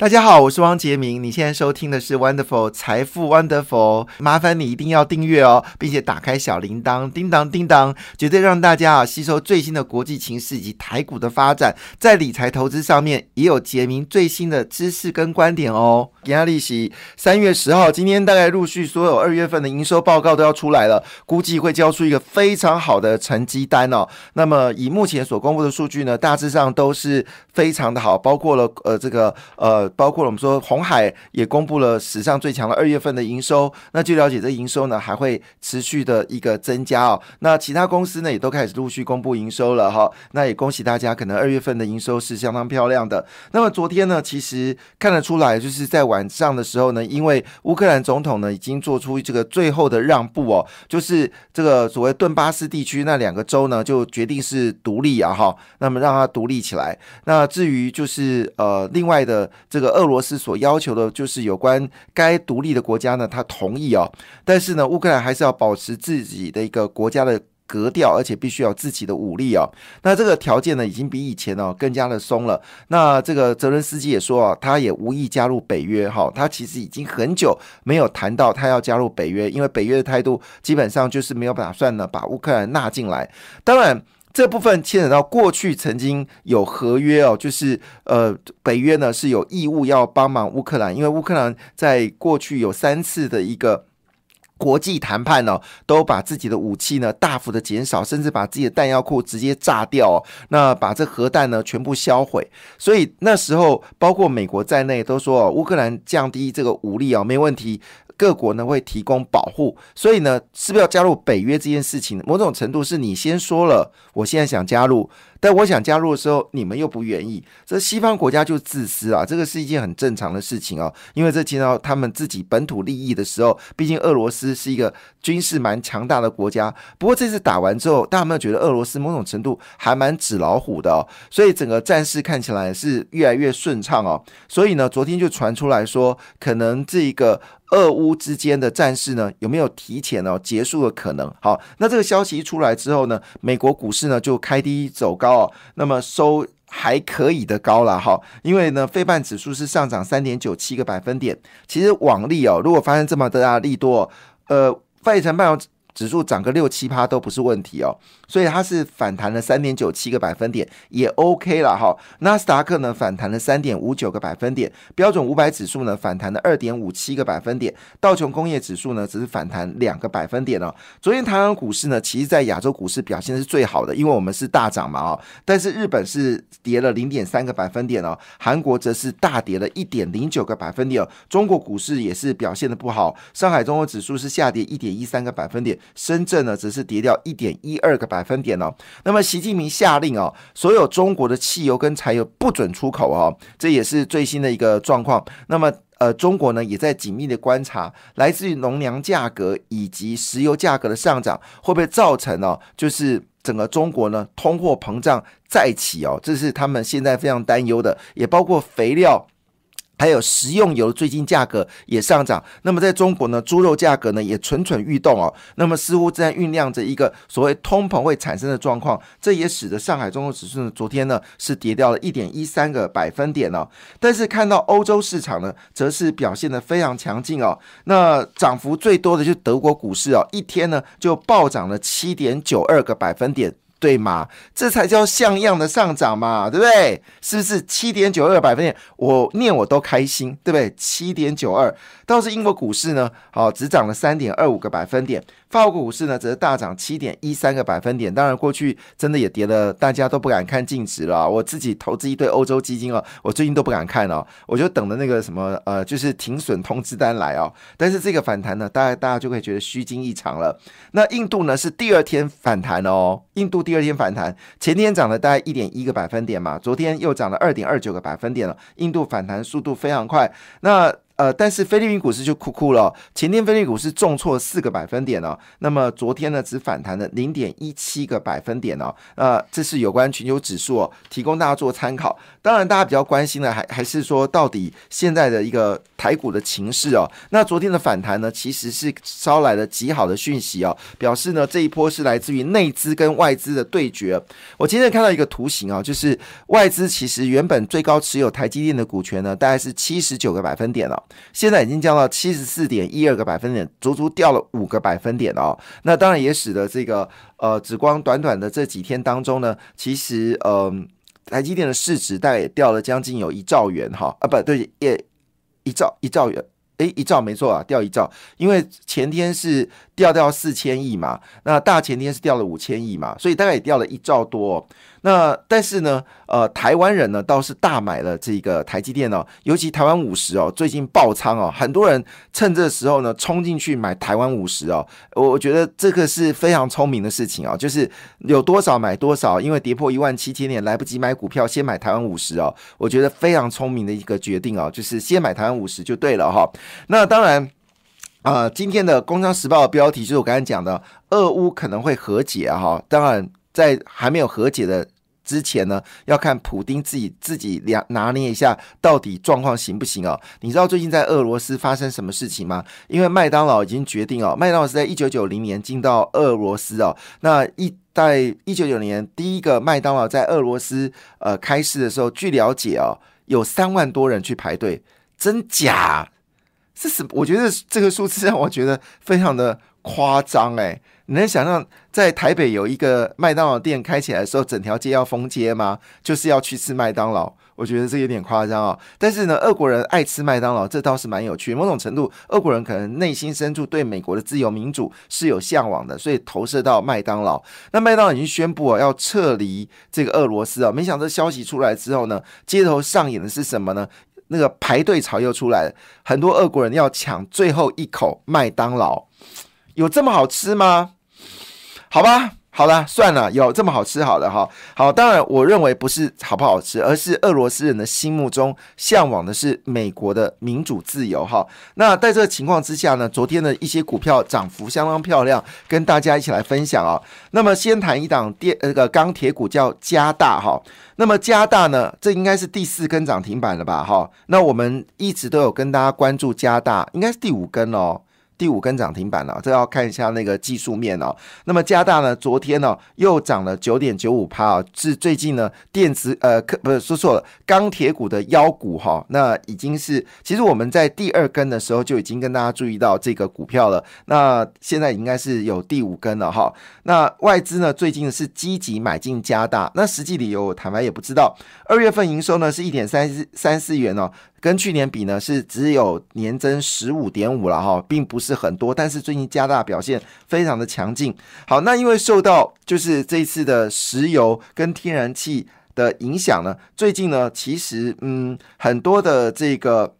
大家好，我是汪杰明。你现在收听的是 Wonderful 财富 Wonderful，麻烦你一定要订阅哦，并且打开小铃铛，叮当叮当，绝对让大家啊吸收最新的国际情势以及台股的发展，在理财投资上面也有杰明最新的知识跟观点哦。压利息三月十号，今天大概陆续所有二月份的营收报告都要出来了，估计会交出一个非常好的成绩单哦。那么以目前所公布的数据呢，大致上都是非常的好，包括了呃这个呃。包括我们说红海也公布了史上最强的二月份的营收，那据了解这营收呢还会持续的一个增加哦。那其他公司呢也都开始陆续公布营收了哈。那也恭喜大家，可能二月份的营收是相当漂亮的。那么昨天呢，其实看得出来，就是在晚上的时候呢，因为乌克兰总统呢已经做出这个最后的让步哦，就是这个所谓顿巴斯地区那两个州呢就决定是独立啊哈，那么让它独立起来。那至于就是呃另外的这。这个俄罗斯所要求的就是有关该独立的国家呢，他同意哦，但是呢，乌克兰还是要保持自己的一个国家的格调，而且必须要自己的武力哦。那这个条件呢，已经比以前哦更加的松了。那这个泽伦斯基也说啊，他也无意加入北约哈，他其实已经很久没有谈到他要加入北约，因为北约的态度基本上就是没有打算呢把乌克兰纳进来。当然。这部分牵扯到过去曾经有合约哦，就是呃，北约呢是有义务要帮忙乌克兰，因为乌克兰在过去有三次的一个国际谈判呢，都把自己的武器呢大幅的减少，甚至把自己的弹药库直接炸掉，那把这核弹呢全部销毁。所以那时候包括美国在内都说，哦乌克兰降低这个武力啊没问题。各国呢会提供保护，所以呢，是不是要加入北约这件事情？某种程度是你先说了，我现在想加入。但我想加入的时候，你们又不愿意，这西方国家就自私啊，这个是一件很正常的事情哦，因为这牵到他们自己本土利益的时候，毕竟俄罗斯是一个军事蛮强大的国家。不过这次打完之后，大家有没有觉得俄罗斯某种程度还蛮纸老虎的哦？所以整个战事看起来是越来越顺畅哦。所以呢，昨天就传出来说，可能这一个俄乌之间的战事呢，有没有提前哦结束的可能？好，那这个消息一出来之后呢，美国股市呢就开低走高。哦，那么收还可以的高了哈，因为呢，费半指数是上涨三点九七个百分点。其实往例哦，如果发生这么大的力多，呃，费城半指数涨个六七趴都不是问题哦。所以它是反弹了三点九七个百分点，也 OK 了哈。纳斯达克呢反弹了三点五九个百分点，标准五百指数呢反弹了二点五七个百分点，道琼工业指数呢只是反弹两个百分点哦。昨天台湾股市呢，其实在亚洲股市表现是最好的，因为我们是大涨嘛哦。但是日本是跌了零点三个百分点哦，韩国则是大跌了一点零九个百分点哦。中国股市也是表现的不好，上海综合指数是下跌一点一三个百分点，深圳呢只是跌掉一点一二个百。分点哦，那么习近平下令哦，所有中国的汽油跟柴油不准出口哦，这也是最新的一个状况。那么呃，中国呢也在紧密的观察，来自于农粮价格以及石油价格的上涨，会不会造成哦，就是整个中国呢通货膨胀再起哦，这是他们现在非常担忧的，也包括肥料。还有食用油最近价格也上涨，那么在中国呢，猪肉价格呢也蠢蠢欲动哦，那么似乎正在酝酿着一个所谓通膨会产生的状况，这也使得上海综合指数呢昨天呢是跌掉了一点一三个百分点哦，但是看到欧洲市场呢，则是表现的非常强劲哦，那涨幅最多的就是德国股市哦，一天呢就暴涨了七点九二个百分点。对嘛，这才叫像样的上涨嘛，对不对？是不是七点九二百分点？我念我都开心，对不对？七点九二，倒是英国股市呢，好只涨了三点二五个百分点。法国股市呢，则是大涨七点一三个百分点。当然，过去真的也跌了，大家都不敢看净值了。我自己投资一堆欧洲基金哦，我最近都不敢看哦，我就等着那个什么呃，就是停损通知单来哦。但是这个反弹呢，大家大家就会觉得虚惊一场了。那印度呢，是第二天反弹哦，印度第二天反弹，前天涨了大概一点一个百分点嘛，昨天又涨了二点二九个百分点了。印度反弹速度非常快。那呃，但是菲律宾股市就哭哭了，前天菲律宾股市重挫四个百分点哦，那么昨天呢只反弹了零点一七个百分点哦，呃，这是有关全球指数哦，提供大家做参考。当然，大家比较关心的还还是说，到底现在的一个台股的情势哦，那昨天的反弹呢，其实是捎来了极好的讯息哦，表示呢这一波是来自于内资跟外资的对决。我今天看到一个图形啊，就是外资其实原本最高持有台积电的股权呢，大概是七十九个百分点了，现在已经降到七十四点一二个百分点，足足掉了五个百分点哦。那当然也使得这个呃，紫光短短的这几天当中呢，其实呃，台积电的市值大概也掉了将近有一兆元哈啊，不对，也一兆一兆元。诶，一兆没错啊，掉一兆，因为前天是掉掉四千亿嘛，那大前天是掉了五千亿嘛，所以大概也掉了一兆多。那但是呢，呃，台湾人呢倒是大买了这个台积电哦，尤其台湾五十哦，最近爆仓哦，很多人趁这时候呢冲进去买台湾五十哦，我我觉得这个是非常聪明的事情哦，就是有多少买多少，因为跌破一万七千点来不及买股票，先买台湾五十哦，我觉得非常聪明的一个决定哦，就是先买台湾五十就对了哈。那当然啊，今天的《工商时报》的标题就是我刚才讲的，俄乌可能会和解哈，当然。在还没有和解的之前呢，要看普丁自己自己量拿捏一下，到底状况行不行哦？你知道最近在俄罗斯发生什么事情吗？因为麦当劳已经决定哦，麦当劳是在一九九零年进到俄罗斯哦，那一在一九九零年第一个麦当劳在俄罗斯呃开市的时候，据了解哦，有三万多人去排队，真假？是什么我觉得这个数字让我觉得非常的夸张哎。你能想象在台北有一个麦当劳店开起来的时候，整条街要封街吗？就是要去吃麦当劳，我觉得这有点夸张哦。但是呢，俄国人爱吃麦当劳，这倒是蛮有趣。某种程度，俄国人可能内心深处对美国的自由民主是有向往的，所以投射到麦当劳。那麦当劳已经宣布啊，要撤离这个俄罗斯啊。没想到消息出来之后呢，街头上演的是什么呢？那个排队潮又出来了，很多俄国人要抢最后一口麦当劳，有这么好吃吗？好吧，好了，算了，有这么好吃好了哈。好，当然我认为不是好不好吃，而是俄罗斯人的心目中向往的是美国的民主自由哈。那在这个情况之下呢，昨天的一些股票涨幅相当漂亮，跟大家一起来分享啊。那么先谈一档电那个钢铁股叫加大哈。那么加大呢，这应该是第四根涨停板了吧哈。那我们一直都有跟大家关注加大，应该是第五根哦。第五根涨停板了，这要看一下那个技术面哦。那么加大呢，昨天呢又涨了九点九五帕啊，是最近呢电子呃，不是说错了，钢铁股的妖股哈。那已经是，其实我们在第二根的时候就已经跟大家注意到这个股票了。那现在应该是有第五根了哈。那外资呢最近是积极买进加大，那实际理由我坦白也不知道。二月份营收呢是一点三四三四元哦。跟去年比呢，是只有年增十五点五了哈，并不是很多。但是最近加大表现非常的强劲。好，那因为受到就是这次的石油跟天然气的影响呢，最近呢，其实嗯，很多的这个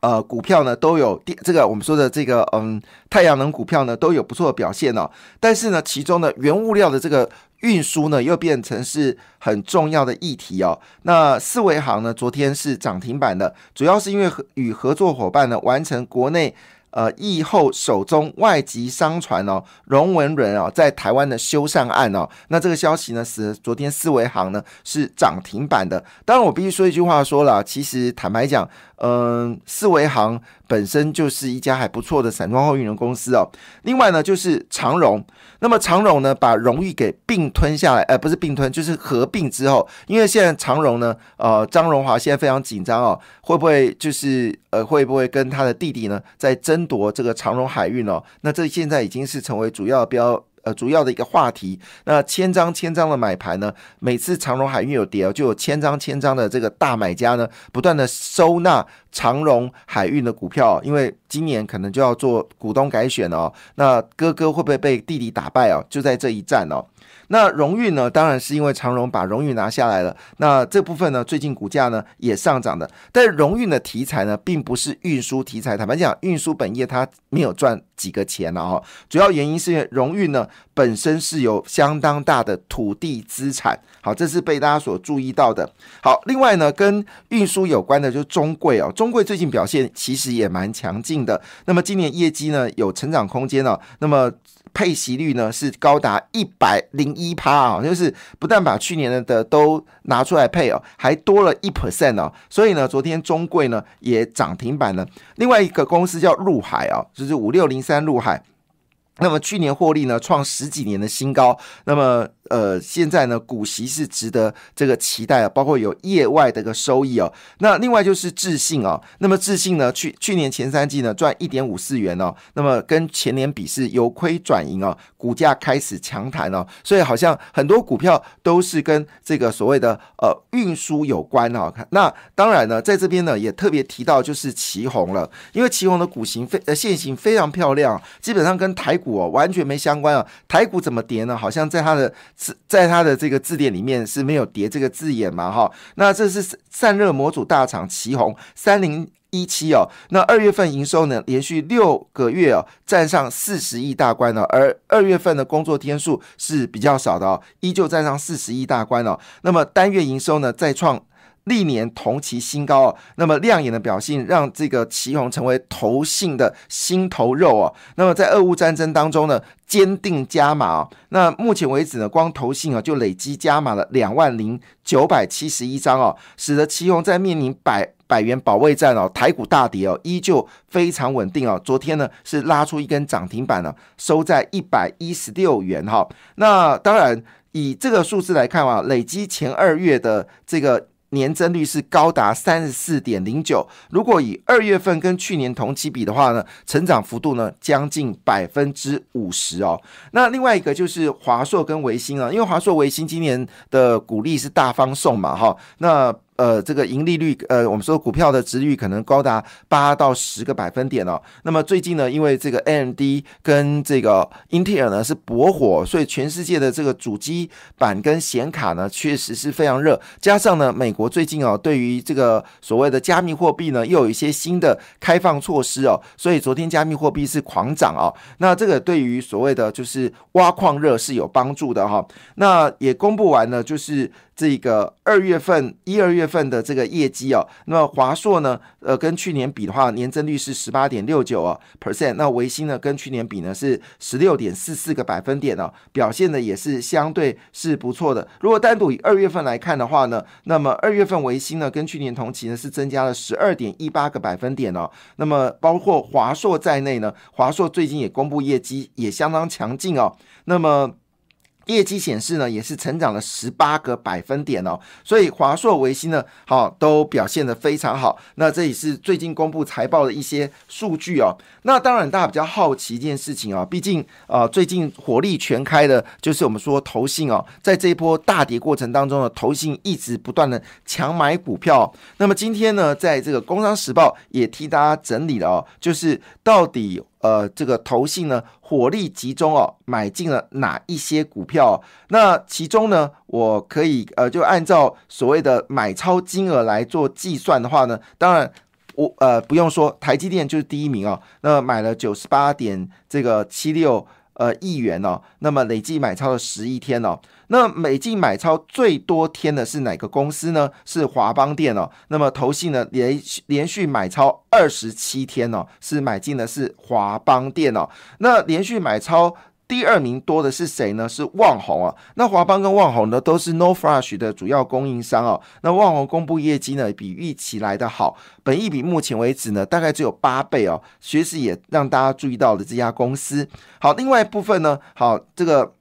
呃股票呢都有电这个我们说的这个嗯太阳能股票呢都有不错的表现哦。但是呢，其中的原物料的这个。运输呢又变成是很重要的议题哦。那四维行呢，昨天是涨停板的，主要是因为和与合作伙伴呢完成国内。呃，疫后手中外籍商船哦，荣文轮哦，在台湾的修缮案哦，那这个消息呢，使昨天四维行呢是涨停板的。当然，我必须说一句话，说了，其实坦白讲，嗯，四维行本身就是一家还不错的散装货运的公司哦。另外呢，就是长荣，那么长荣呢，把荣誉给并吞下来，呃，不是并吞，就是合并之后，因为现在长荣呢，呃，张荣华现在非常紧张哦，会不会就是呃，会不会跟他的弟弟呢，在争？争夺这个长荣海运哦，那这现在已经是成为主要标呃主要的一个话题。那千张千张的买盘呢，每次长荣海运有跌哦，就有千张千张的这个大买家呢，不断的收纳长荣海运的股票，因为今年可能就要做股东改选哦。那哥哥会不会被弟弟打败哦？就在这一战哦。那荣运呢，当然是因为长荣把荣运拿下来了，那这部分呢，最近股价呢也上涨的。但荣运的题材呢，并不是运输题材，坦白讲，运输本业它没有赚几个钱了哈。主要原因是因为荣运呢本身是有相当大的土地资产，好，这是被大家所注意到的。好，另外呢，跟运输有关的就是中贵哦，中贵最近表现其实也蛮强劲的。那么今年业绩呢有成长空间哦，那么。配息率呢是高达一百零一一趴啊，就是不但把去年的的都拿出来配哦，还多了一 percent 哦，所以呢，昨天中贵呢也涨停板了。另外一个公司叫陆海哦，就是五六零三陆海，那么去年获利呢创十几年的新高，那么。呃，现在呢，股息是值得这个期待啊，包括有业外的一个收益哦。那另外就是智信哦，那么智信呢，去去年前三季呢赚一点五四元哦，那么跟前年比是由亏转盈哦，股价开始强弹哦，所以好像很多股票都是跟这个所谓的呃运输有关哦。那当然呢，在这边呢也特别提到就是旗宏了，因为旗宏的股型非呃线型非常漂亮，基本上跟台股哦完全没相关啊。台股怎么跌呢？好像在它的字在它的这个字典里面是没有“叠”这个字眼嘛？哈，那这是散热模组大厂旗宏三零一七哦。那二月份营收呢，连续六个月哦，站上四十亿大关了。而二月份的工作天数是比较少的哦，依旧站上四十亿大关哦。那么单月营收呢，再创。历年同期新高哦，那么亮眼的表现让这个旗宏成为投信的心头肉哦。那么在俄乌战争当中呢，坚定加码哦。那目前为止呢，光投信啊就累积加码了两万零九百七十一张哦，使得旗宏在面临百百元保卫战哦，台股大跌哦，依旧非常稳定哦。昨天呢是拉出一根涨停板了，收在一百一十六元哈。那当然以这个数字来看啊，累积前二月的这个。年增率是高达三十四点零九，如果以二月份跟去年同期比的话呢，成长幅度呢将近百分之五十哦。那另外一个就是华硕跟维新啊，因为华硕、维新今年的股利是大方送嘛，哈，那。呃，这个盈利率，呃，我们说股票的值率可能高达八到十个百分点哦。那么最近呢，因为这个 AMD 跟这个英特尔呢是博火，所以全世界的这个主机板跟显卡呢确实是非常热。加上呢，美国最近哦，对于这个所谓的加密货币呢，又有一些新的开放措施哦，所以昨天加密货币是狂涨哦。那这个对于所谓的就是挖矿热是有帮助的哈。那也公布完呢，就是。这个二月份一二月份的这个业绩哦，那么华硕呢，呃，跟去年比的话，年增率是十八点六九哦 percent，那维新呢，跟去年比呢是十六点四四个百分点哦，表现的也是相对是不错的。如果单独以二月份来看的话呢，那么二月份维新呢，跟去年同期呢是增加了十二点一八个百分点哦。那么包括华硕在内呢，华硕最近也公布业绩，也相当强劲哦。那么业绩显示呢，也是成长了十八个百分点哦，所以华硕、维新呢，好都表现的非常好。那这也是最近公布财报的一些数据哦。那当然，大家比较好奇一件事情啊，毕竟啊，最近火力全开的，就是我们说投信哦，在这一波大跌过程当中呢，投信一直不断的强买股票。那么今天呢，在这个《工商时报》也替大家整理了哦，就是到底。呃，这个投信呢，火力集中哦，买进了哪一些股票？那其中呢，我可以呃，就按照所谓的买超金额来做计算的话呢，当然我呃不用说，台积电就是第一名哦，那买了九十八点这个七六呃亿元哦，那么累计买超了十一天哦。那美金买超最多天的是哪个公司呢？是华邦电哦。那么投信呢连连续买超二十七天哦，是买进的是华邦电哦。那连续买超第二名多的是谁呢？是旺宏啊。那华邦跟旺宏呢都是 No Flash 的主要供应商哦。那旺宏公布业绩呢比预期来的好，本益比目前为止呢大概只有八倍哦，确实也让大家注意到了这家公司。好，另外一部分呢，好这个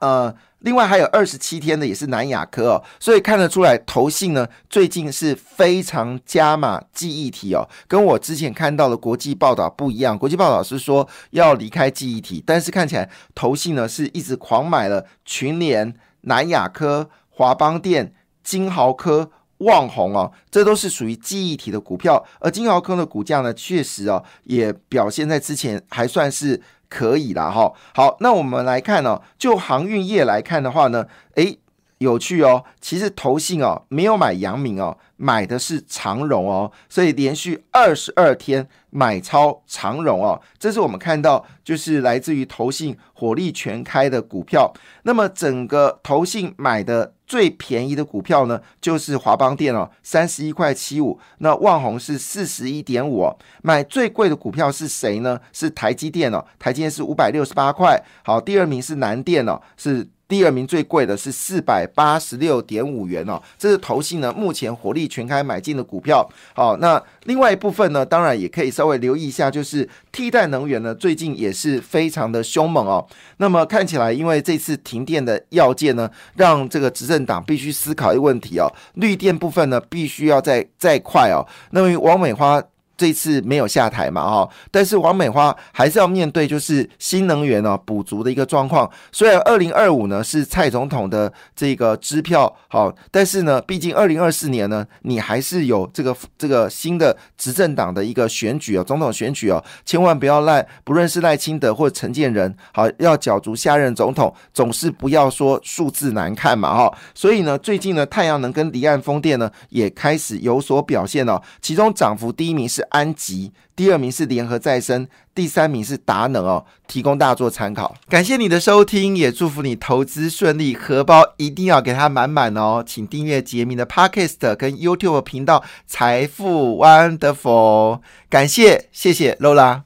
呃。另外还有二十七天的也是南亚科哦，所以看得出来投信呢最近是非常加码记忆体哦，跟我之前看到的国际报道不一样。国际报道是说要离开记忆体，但是看起来投信呢是一直狂买了群联、南亚科、华邦电、金豪科、旺宏哦，这都是属于记忆体的股票。而金豪科的股价呢，确实哦，也表现在之前还算是可以啦哈。好，那我们来看呢，就航运业来看的话呢，诶。有趣哦，其实投信哦没有买阳明哦，买的是长荣哦，所以连续二十二天买超长荣哦，这是我们看到就是来自于投信火力全开的股票。那么整个投信买的最便宜的股票呢，就是华邦电哦，三十一块七五，那万宏是四十一点五哦。买最贵的股票是谁呢？是台积电哦，台积电是五百六十八块。好，第二名是南电哦，是。第二名最贵的是四百八十六点五元哦，这是投信呢目前火力全开买进的股票。好，那另外一部分呢，当然也可以稍微留意一下，就是替代能源呢，最近也是非常的凶猛哦。那么看起来，因为这次停电的要件呢，让这个执政党必须思考一个问题哦，绿电部分呢，必须要再再快哦。那么王美花。这次没有下台嘛，哈，但是王美花还是要面对就是新能源呢补足的一个状况。虽然二零二五呢是蔡总统的这个支票，好，但是呢，毕竟二零二四年呢，你还是有这个这个新的执政党的一个选举哦，总统选举哦，千万不要赖，不论是赖清德或陈建仁，好，要角逐下任总统，总是不要说数字难看嘛，哈。所以呢，最近呢，太阳能跟离岸风电呢也开始有所表现哦，其中涨幅第一名是。安吉，第二名是联合再生，第三名是达能哦，提供大家做参考。感谢你的收听，也祝福你投资顺利，荷包一定要给它满满哦。请订阅杰明的 Podcast 跟 YouTube 频道财富 Wonderful，感谢谢谢 Lola。